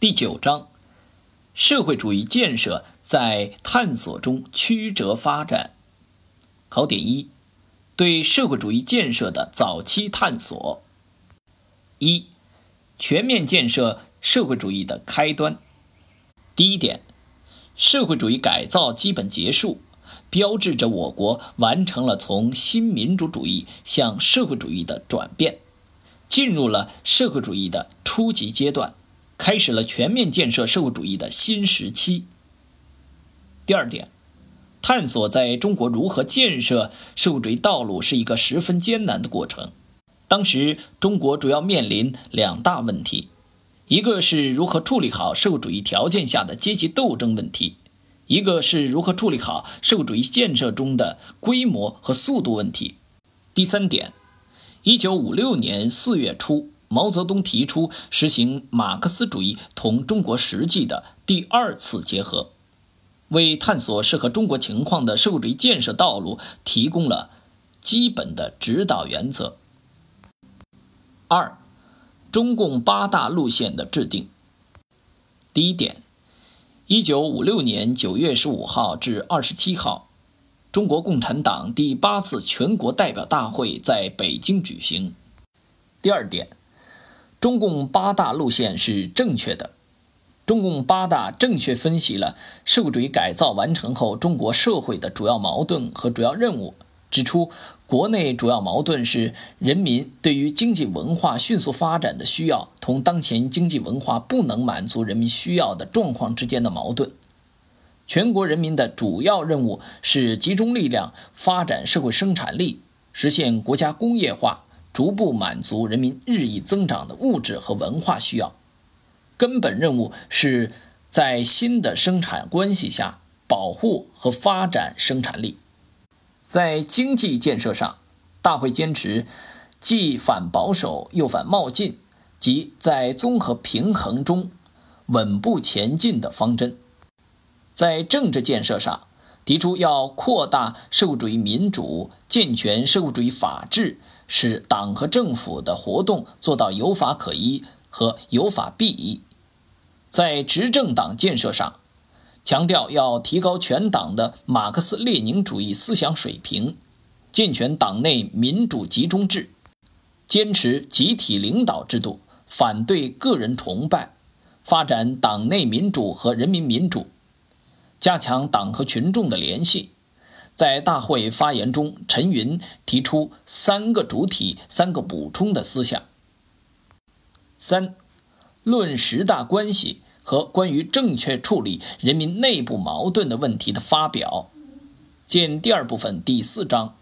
第九章，社会主义建设在探索中曲折发展。考点一，对社会主义建设的早期探索。一，全面建设社会主义的开端。第一点，社会主义改造基本结束，标志着我国完成了从新民主主义向社会主义的转变，进入了社会主义的初级阶段。开始了全面建设社会主义的新时期。第二点，探索在中国如何建设社会主义道路是一个十分艰难的过程。当时中国主要面临两大问题，一个是如何处理好社会主义条件下的阶级斗争问题，一个是如何处理好社会主义建设中的规模和速度问题。第三点，一九五六年四月初。毛泽东提出实行马克思主义同中国实际的第二次结合，为探索适合中国情况的社会主义建设道路提供了基本的指导原则。二，中共八大路线的制定。第一点，一九五六年九月十五号至二十七号，中国共产党第八次全国代表大会在北京举行。第二点。中共八大路线是正确的。中共八大正确分析了社会主义改造完成后中国社会的主要矛盾和主要任务，指出国内主要矛盾是人民对于经济文化迅速发展的需要同当前经济文化不能满足人民需要的状况之间的矛盾。全国人民的主要任务是集中力量发展社会生产力，实现国家工业化。逐步满足人民日益增长的物质和文化需要，根本任务是在新的生产关系下保护和发展生产力。在经济建设上，大会坚持既反保守又反冒进，即在综合平衡中稳步前进的方针。在政治建设上，提出要扩大社会主义民主，健全社会主义法治。使党和政府的活动做到有法可依和有法必依，在执政党建设上，强调要提高全党的马克思列宁主义思想水平，健全党内民主集中制，坚持集体领导制度，反对个人崇拜，发展党内民主和人民民主，加强党和群众的联系。在大会发言中，陈云提出三个主体、三个补充的思想：三、论十大关系和关于正确处理人民内部矛盾的问题的发表，见第二部分第四章。